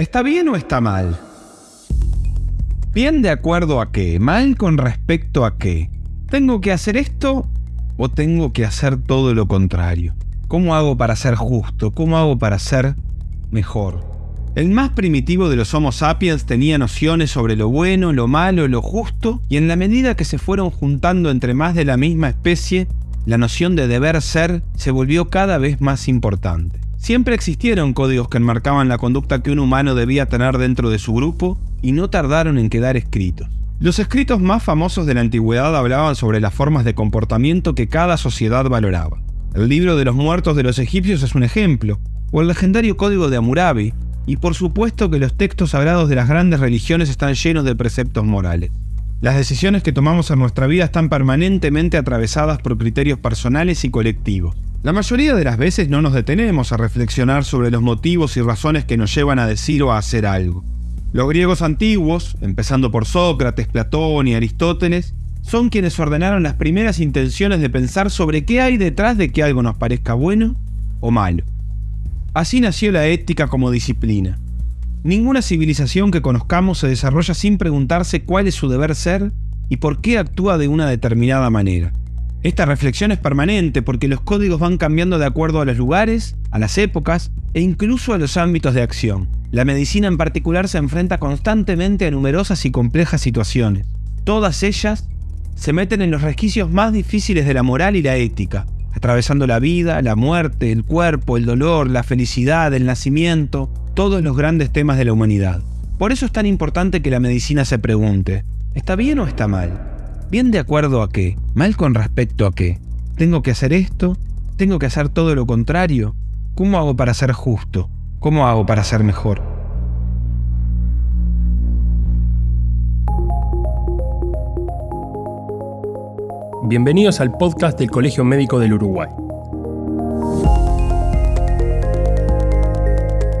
¿Está bien o está mal? ¿Bien de acuerdo a qué? ¿Mal con respecto a qué? ¿Tengo que hacer esto o tengo que hacer todo lo contrario? ¿Cómo hago para ser justo? ¿Cómo hago para ser mejor? El más primitivo de los Homo sapiens tenía nociones sobre lo bueno, lo malo, lo justo, y en la medida que se fueron juntando entre más de la misma especie, la noción de deber ser se volvió cada vez más importante. Siempre existieron códigos que enmarcaban la conducta que un humano debía tener dentro de su grupo y no tardaron en quedar escritos. Los escritos más famosos de la antigüedad hablaban sobre las formas de comportamiento que cada sociedad valoraba. El libro de los muertos de los egipcios es un ejemplo, o el legendario código de Hammurabi, y por supuesto que los textos sagrados de las grandes religiones están llenos de preceptos morales. Las decisiones que tomamos en nuestra vida están permanentemente atravesadas por criterios personales y colectivos. La mayoría de las veces no nos detenemos a reflexionar sobre los motivos y razones que nos llevan a decir o a hacer algo. Los griegos antiguos, empezando por Sócrates, Platón y Aristóteles, son quienes ordenaron las primeras intenciones de pensar sobre qué hay detrás de que algo nos parezca bueno o malo. Así nació la ética como disciplina. Ninguna civilización que conozcamos se desarrolla sin preguntarse cuál es su deber ser y por qué actúa de una determinada manera. Esta reflexión es permanente porque los códigos van cambiando de acuerdo a los lugares, a las épocas e incluso a los ámbitos de acción. La medicina en particular se enfrenta constantemente a numerosas y complejas situaciones. Todas ellas se meten en los resquicios más difíciles de la moral y la ética, atravesando la vida, la muerte, el cuerpo, el dolor, la felicidad, el nacimiento, todos los grandes temas de la humanidad. Por eso es tan importante que la medicina se pregunte, ¿está bien o está mal? ¿Bien de acuerdo a qué? ¿Mal con respecto a qué? ¿Tengo que hacer esto? ¿Tengo que hacer todo lo contrario? ¿Cómo hago para ser justo? ¿Cómo hago para ser mejor? Bienvenidos al podcast del Colegio Médico del Uruguay.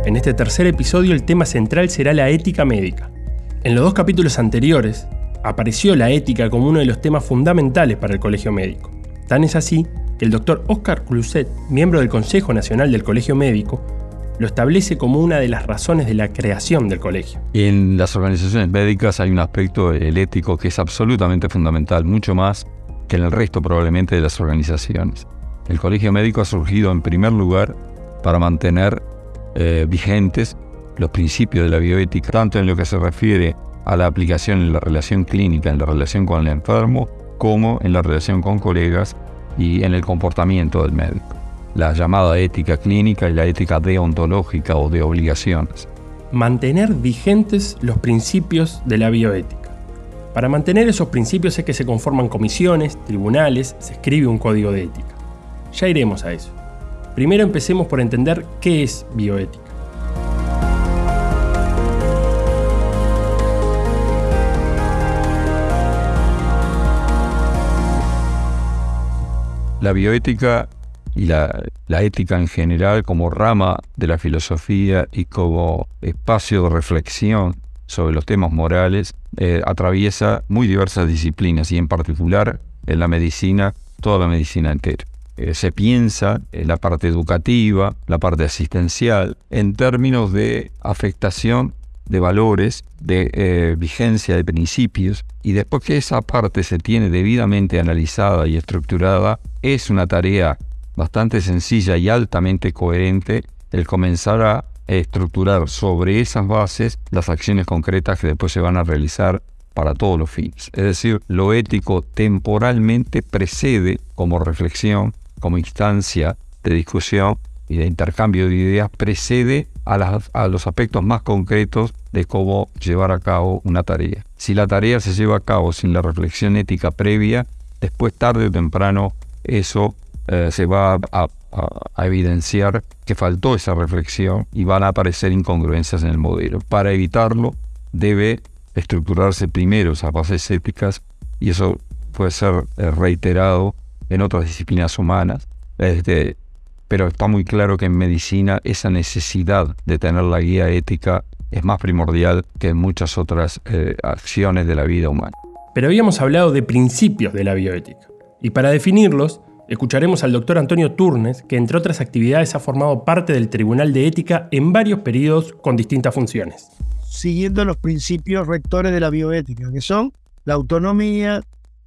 En este tercer episodio el tema central será la ética médica. En los dos capítulos anteriores apareció la ética como uno de los temas fundamentales para el colegio médico. Tan es así que el doctor Oscar Cluset, miembro del Consejo Nacional del Colegio Médico, lo establece como una de las razones de la creación del colegio. En las organizaciones médicas hay un aspecto el ético que es absolutamente fundamental, mucho más que en el resto probablemente de las organizaciones. El colegio médico ha surgido en primer lugar para mantener eh, vigentes los principios de la bioética, tanto en lo que se refiere a la aplicación en la relación clínica, en la relación con el enfermo, como en la relación con colegas y en el comportamiento del médico. La llamada ética clínica y la ética deontológica o de obligaciones. Mantener vigentes los principios de la bioética. Para mantener esos principios es que se conforman comisiones, tribunales, se escribe un código de ética. Ya iremos a eso. Primero empecemos por entender qué es bioética. la bioética y la, ética en general como rama de la filosofía y como espacio de reflexión sobre los temas morales eh, atraviesa muy diversas disciplinas y en particular en la medicina, toda la medicina entera. Eh, se piensa en la parte educativa, la parte asistencial, en términos de afectación de valores, de eh, vigencia de principios, y después que esa parte se tiene debidamente analizada y estructurada, es una tarea bastante sencilla y altamente coherente el comenzar a estructurar sobre esas bases las acciones concretas que después se van a realizar para todos los fines. Es decir, lo ético temporalmente precede como reflexión, como instancia de discusión y de intercambio de ideas, precede a, a los aspectos más concretos de cómo llevar a cabo una tarea. Si la tarea se lleva a cabo sin la reflexión ética previa, después tarde o temprano eso eh, se va a, evidenciar que faltó esa reflexión y van a aparecer incongruencias en el modelo. Para evitarlo, debe estructurarse primero esas bases éticas y eso puede ser eh, reiterado en otras disciplinas humanas. Este, pero está muy claro que en medicina esa necesidad de tener la guía ética es más primordial que en muchas otras eh, acciones de la vida humana. Pero habíamos hablado de principios de la bioética, y para definirlos Escucharemos al doctor Antonio Turnes, que entre otras actividades ha formado parte del Tribunal de Ética en varios periodos con distintas funciones. Siguiendo los principios rectores de la bioética, que son la autonomía,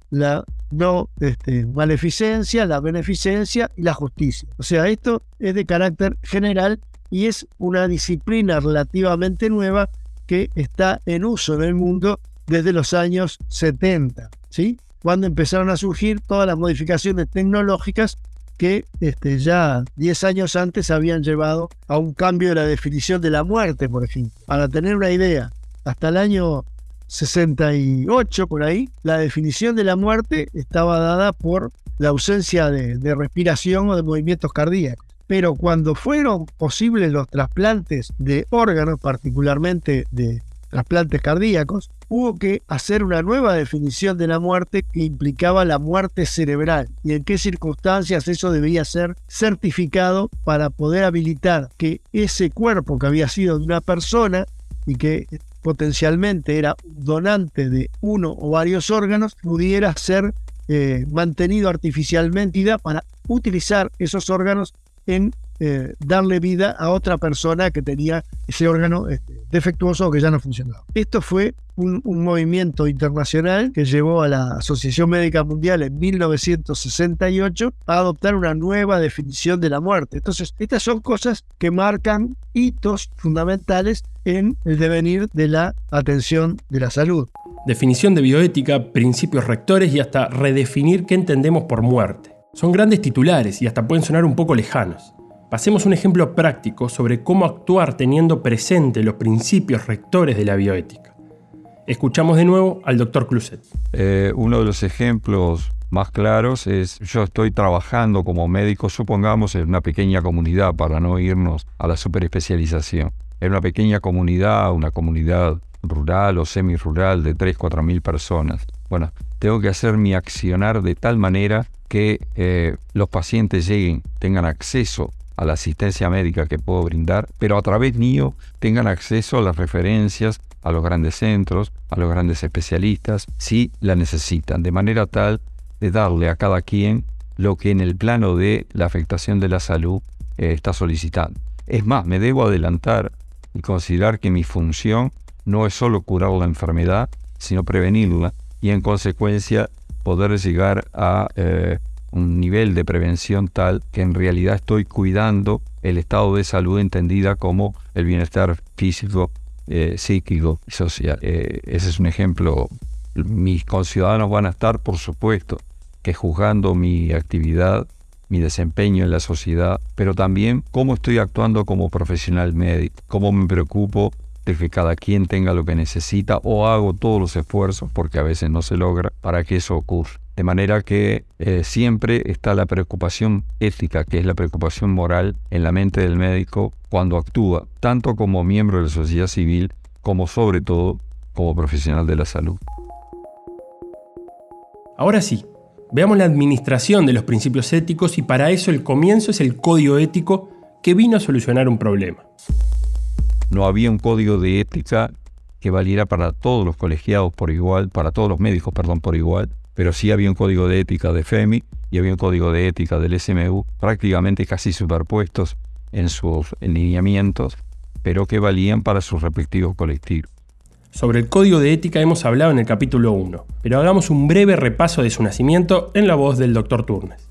la no este, maleficencia, la beneficencia y la justicia. O sea, esto es de carácter general y es una disciplina relativamente nueva que está en uso en el mundo desde los años 70, ¿sí? Cuando empezaron a surgir todas las modificaciones tecnológicas que este, ya 10 años antes habían llevado a un cambio de la definición de la muerte, por ejemplo. Para tener una idea, hasta el año 68, por ahí, la definición de la muerte estaba dada por la ausencia de, de respiración o de movimientos cardíacos. Pero cuando fueron posibles los trasplantes de órganos, particularmente de trasplantes cardíacos, hubo que hacer una nueva definición de la muerte que implicaba la muerte cerebral. Y en qué circunstancias eso debía ser certificado para poder habilitar que ese cuerpo que había sido de una persona y que potencialmente era donante de uno o varios órganos pudiera ser eh, mantenido artificialmente para utilizar esos órganos en eh, darle vida a otra persona que tenía ese órgano este, defectuoso o que ya no funcionaba. Esto fue un, movimiento internacional que llevó a la Asociación Médica Mundial en 1968 a adoptar una nueva definición de la muerte. Entonces, estas son cosas que marcan hitos fundamentales en el devenir de la atención de la salud. Definición de bioética, principios rectores y hasta redefinir qué entendemos por muerte. Son grandes titulares y hasta pueden sonar un poco lejanos. Pasemos un ejemplo práctico sobre cómo actuar teniendo presente los principios rectores de la bioética. Escuchamos de nuevo al doctor Cluset. Eh, uno de los ejemplos más claros es, yo estoy trabajando como médico, supongamos, en una pequeña comunidad, para no irnos a la superespecialización. En una pequeña comunidad, una comunidad rural o semi-rural de 3, 4 mil personas. Bueno, tengo que hacer mi accionar de tal manera que eh, los pacientes lleguen, tengan acceso a la asistencia médica que puedo brindar, pero a través mío tengan acceso a las referencias, a los grandes centros, a los grandes especialistas, si la necesitan, de manera tal de darle a cada quien lo que en el plano de la afectación de la salud eh, está solicitando. Es más, me debo adelantar y considerar que mi función no es solo curar la enfermedad, sino prevenirla y en consecuencia poder llegar a eh, un nivel de prevención tal que en realidad estoy cuidando el estado de salud entendida como el bienestar físico, eh, psíquico y social. Eh, ese es un ejemplo. Mis conciudadanos van a estar, por supuesto, que juzgando mi actividad, mi desempeño en la sociedad, pero también cómo estoy actuando como profesional médico, cómo me preocupo de que cada quien tenga lo que necesita o hago todos los esfuerzos, porque a veces no se logra, para que eso ocurra. De manera que eh, siempre está la preocupación ética, que es la preocupación moral en la mente del médico cuando actúa, tanto como miembro de la sociedad civil como sobre todo como profesional de la salud. Ahora sí, veamos la administración de los principios éticos y para eso el comienzo es el código ético que vino a solucionar un problema. No había un código de ética que valiera para todos los colegiados por igual, para todos los médicos, perdón, por igual, pero sí había un código de ética de FEMI y había un código de ética del SMU, prácticamente casi superpuestos en sus lineamientos, pero que valían para sus respectivos colectivos. Sobre el código de ética hemos hablado en el capítulo 1, pero hagamos un breve repaso de su nacimiento en la voz del doctor Turnes.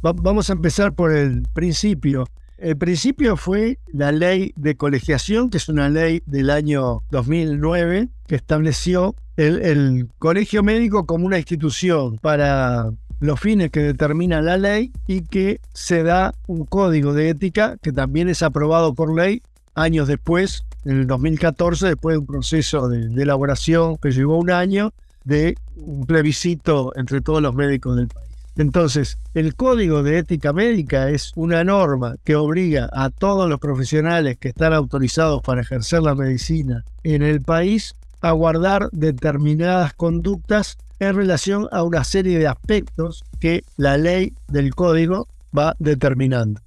vamos a empezar por el principio. El principio fue la ley de colegiación, que es una ley del año 2009 que estableció el, colegio médico como una institución para los fines que determina la ley y que se da un código de ética que también es aprobado por ley años después, en el 2014, después de un proceso de, de elaboración que llevó un año de un plebiscito entre todos los médicos del país. Entonces, el código de ética médica es una norma que obliga a todos los profesionales que están autorizados para ejercer la medicina en el país a guardar determinadas conductas en relación a una serie de aspectos que la ley del código va determinando.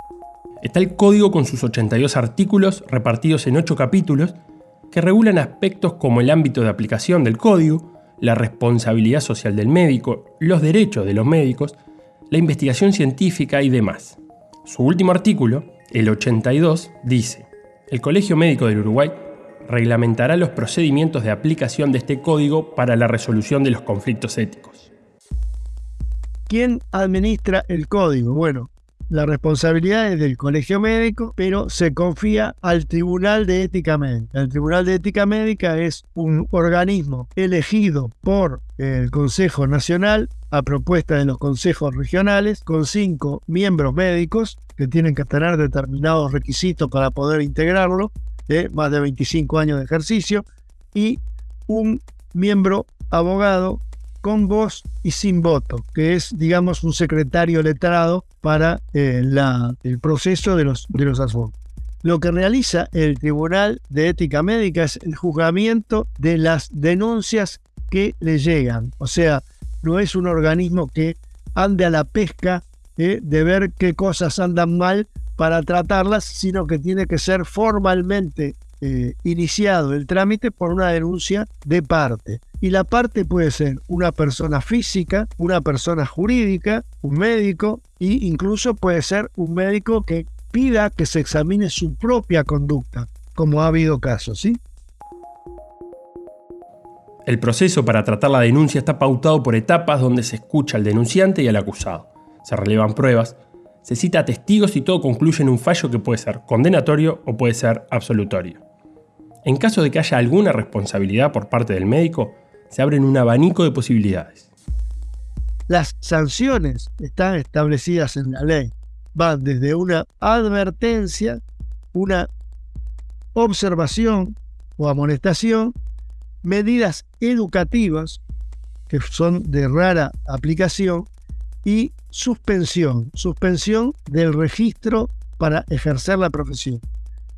Está el código con sus 82 artículos repartidos en 8 capítulos que regulan aspectos como el ámbito de aplicación del código, la responsabilidad social del médico, los derechos de los médicos, la investigación científica y demás. Su último artículo, el 82, dice, el Colegio Médico del Uruguay reglamentará los procedimientos de aplicación de este código para la resolución de los conflictos éticos. ¿Quién administra el código? Bueno, la responsabilidad es del colegio médico, pero se confía al Tribunal de Ética Médica. El Tribunal de Ética Médica es un organismo elegido por el Consejo Nacional a propuesta de los consejos regionales, con cinco miembros médicos que tienen que tener determinados requisitos para poder integrarlo, de más de 25 años de ejercicio, y un miembro abogado con voz y sin voto, que es, digamos, un secretario letrado para eh, el proceso de los, de los Lo que realiza el Tribunal de Ética Médica es el juzgamiento de las denuncias que le llegan. O sea, no es un organismo que ande a la pesca eh, de ver qué cosas andan mal para tratarlas, sino que tiene que ser formalmente eh, iniciado el trámite por una denuncia de parte. Y la parte puede ser una persona física, una persona jurídica, un médico e incluso puede ser un médico que pida que se examine su propia conducta, como ha habido casos. El proceso para tratar la denuncia está pautado por etapas donde se escucha al denunciante y al acusado. Se relevan pruebas, se cita a testigos y todo concluye en un fallo que puede ser condenatorio o puede ser absolutorio. En caso de que haya alguna responsabilidad por parte del médico, se abren un abanico de posibilidades. Las sanciones están establecidas en la ley. Van desde una advertencia, una observación o amonestación, medidas educativas, que son de rara aplicación, y suspensión, suspensión del registro para ejercer la profesión.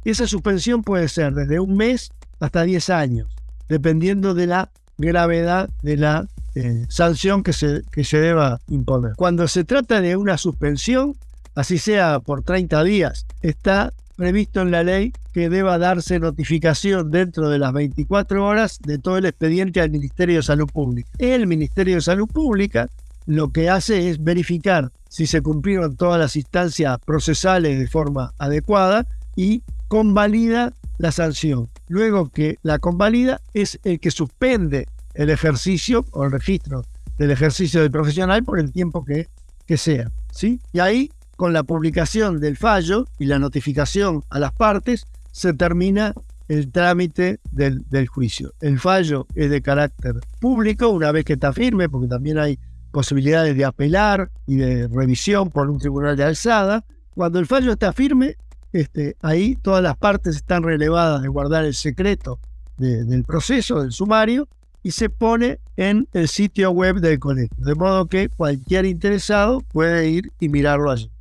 Esa suspensión puede ser desde un mes hasta 10 años, dependiendo de la gravedad de la eh, sanción que se, que se deba imponer. Cuando se trata de una suspensión, así sea por 30 días, está previsto en la ley que deba darse notificación dentro de las 24 horas de todo el expediente al Ministerio de Salud Pública. El Ministerio de Salud Pública lo que hace es verificar si se cumplieron todas las instancias procesales de forma adecuada y convalida la sanción. Luego que la convalida es el que suspende el ejercicio o el registro del ejercicio del profesional por el tiempo que, que sea. ¿sí? Y ahí, con la publicación del fallo y la notificación a las partes, se termina el trámite del, del, juicio. El fallo es de carácter público una vez que está firme, porque también hay posibilidades de apelar y de revisión por un tribunal de alzada. Cuando el fallo está firme, este, ahí todas las partes están relevadas de guardar el secreto del proceso, del sumario, y se pone en el sitio web del colegio, de modo que cualquier interesado puede ir y mirarlo allí.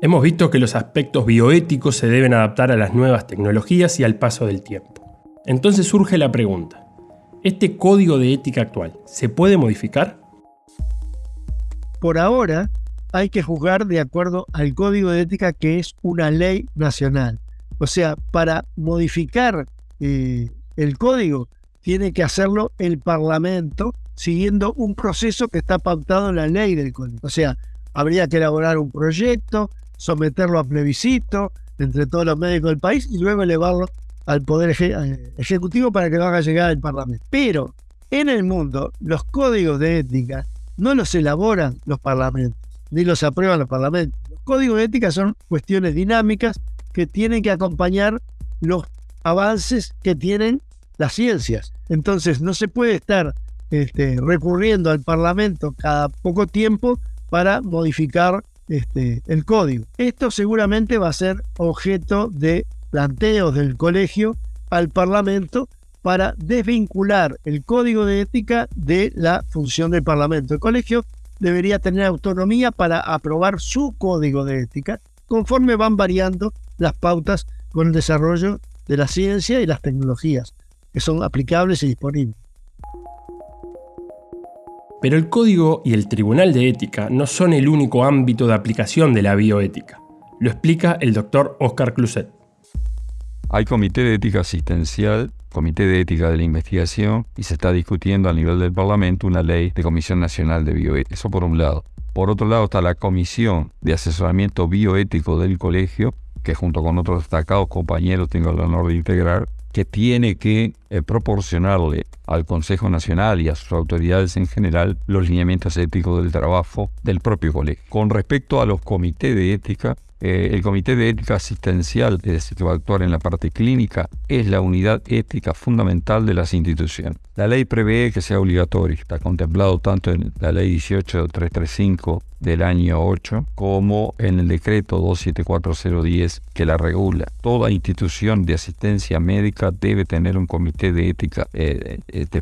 Hemos visto que los aspectos bioéticos se deben adaptar a las nuevas tecnologías y al paso del tiempo. Entonces surge la pregunta, ¿este código de ética actual se puede modificar? Por ahora, hay que juzgar de acuerdo al código de ética que es una ley nacional. O sea, para modificar eh, el código tiene que hacerlo el Parlamento siguiendo un proceso que está pautado en la ley del código. O sea, habría que elaborar un proyecto, someterlo a plebiscito entre todos los médicos del país y luego elevarlo al Poder Ejecutivo para que lo haga llegar al Parlamento. Pero en el mundo los códigos de ética no los elaboran los parlamentos ni los aprueban los parlamentos. Los códigos de ética son cuestiones dinámicas que tienen que acompañar los avances que tienen las ciencias. Entonces no se puede estar este, recurriendo al Parlamento cada poco tiempo para modificar este, el código. Esto seguramente va a ser objeto de planteos del colegio al Parlamento para desvincular el código de ética de la función del Parlamento. El colegio debería tener autonomía para aprobar su código de ética conforme van variando las pautas con el desarrollo de la ciencia y las tecnologías que son aplicables y disponibles. Pero el código y el tribunal de ética no son el único ámbito de aplicación de la bioética. Lo explica el doctor Oscar Cluset. Hay comité de ética asistencial, comité de ética de la investigación y se está discutiendo a nivel del Parlamento una ley de Comisión Nacional de Bioética. Eso por un lado. Por otro lado está la Comisión de Asesoramiento Bioético del Colegio, que junto con otros destacados compañeros tengo el honor de integrar, que tiene que eh, proporcionarle al Consejo Nacional y a sus autoridades en general los lineamientos éticos del trabajo del propio colegio. Con respecto a los comités de ética, eh, el Comité de Ética Asistencial, es decir, que va a actuar en la parte clínica, es la unidad ética fundamental de las instituciones. La ley prevé que sea obligatorio, está contemplado tanto en la ley 18335 del año 8 como en el decreto 274010 que la regula. Toda institución de asistencia médica debe tener un comité de ética eh, este.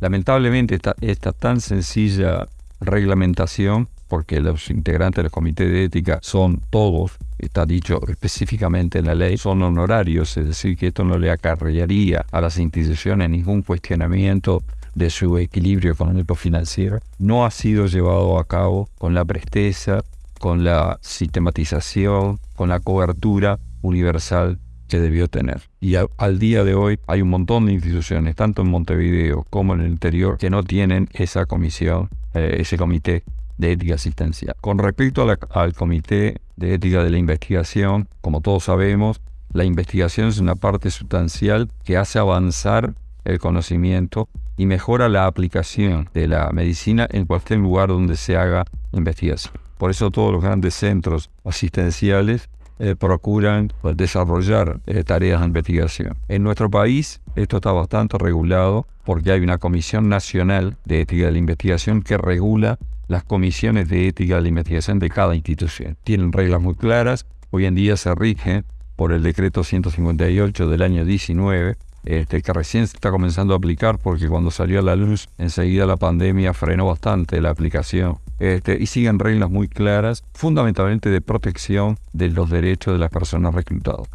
Lamentablemente esta tan sencilla reglamentación porque los integrantes del comité de ética son todos, está dicho específicamente en la ley, son honorarios, es decir, que esto no le acarrearía a las instituciones ningún cuestionamiento de su equilibrio económico-financiero, no ha sido llevado a cabo con la presteza, con la sistematización, con la cobertura universal que debió tener. Y al día de hoy hay un montón de instituciones, tanto en Montevideo como en el interior, que no tienen esa comisión, eh, ese comité de ética asistencial. Con respecto al Comité de Ética de la Investigación, como todos sabemos, la investigación es una parte sustancial que hace avanzar el conocimiento y mejora la aplicación de la medicina en cualquier lugar donde se haga investigación. Por eso todos los grandes centros asistenciales eh, procuran pues, desarrollar eh, tareas de investigación. En nuestro país esto está bastante regulado porque hay una Comisión Nacional de Ética de la Investigación que regula las comisiones de ética de la investigación de cada institución. Tienen reglas muy claras, hoy en día se rigen por el decreto 158 del año 19, este, que recién se está comenzando a aplicar porque cuando salió a la luz enseguida la pandemia frenó bastante la aplicación. Este, y siguen reglas muy claras, fundamentalmente de protección de los derechos de las personas reclutadas.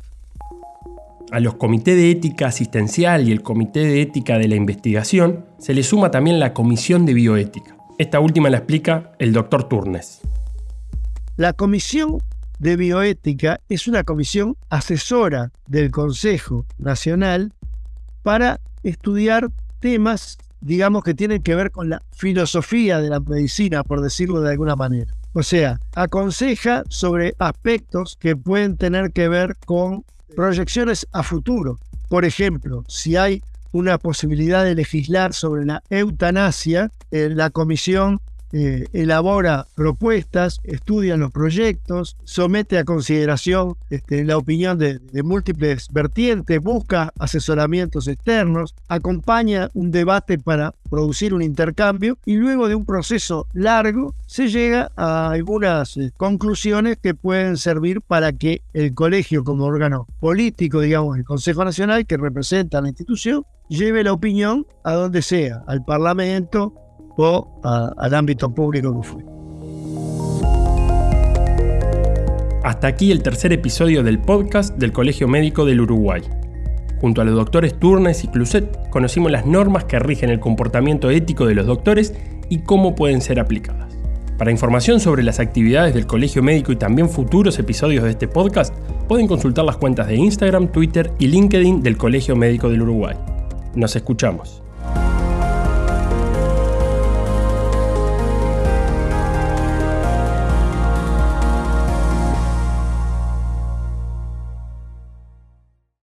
A los comités de ética asistencial y el comité de ética de la investigación se le suma también la comisión de bioética. Esta última la explica el doctor Turnes. La Comisión de Bioética es una comisión asesora del Consejo Nacional para estudiar temas, digamos, que tienen que ver con la filosofía de la medicina, por decirlo de alguna manera. O sea, aconseja sobre aspectos que pueden tener que ver con proyecciones a futuro. Por ejemplo, si hay una posibilidad de legislar sobre la eutanasia, la comisión eh, elabora propuestas, estudia los proyectos, somete a consideración este, la opinión de, múltiples vertientes, busca asesoramientos externos, acompaña un debate para producir un intercambio y luego de un proceso largo se llega a algunas eh, conclusiones que pueden servir para que el colegio como órgano político, digamos, el Consejo Nacional que representa a la institución, lleve la opinión a donde sea, al Parlamento, al ámbito público que fue. Hasta aquí el tercer episodio del podcast del Colegio Médico del Uruguay. Junto a los doctores Turnes y Cluset conocimos las normas que rigen el comportamiento ético de los doctores y cómo pueden ser aplicadas. Para información sobre las actividades del Colegio Médico y también futuros episodios de este podcast, pueden consultar las cuentas de Instagram, Twitter y LinkedIn del Colegio Médico del Uruguay. Nos escuchamos.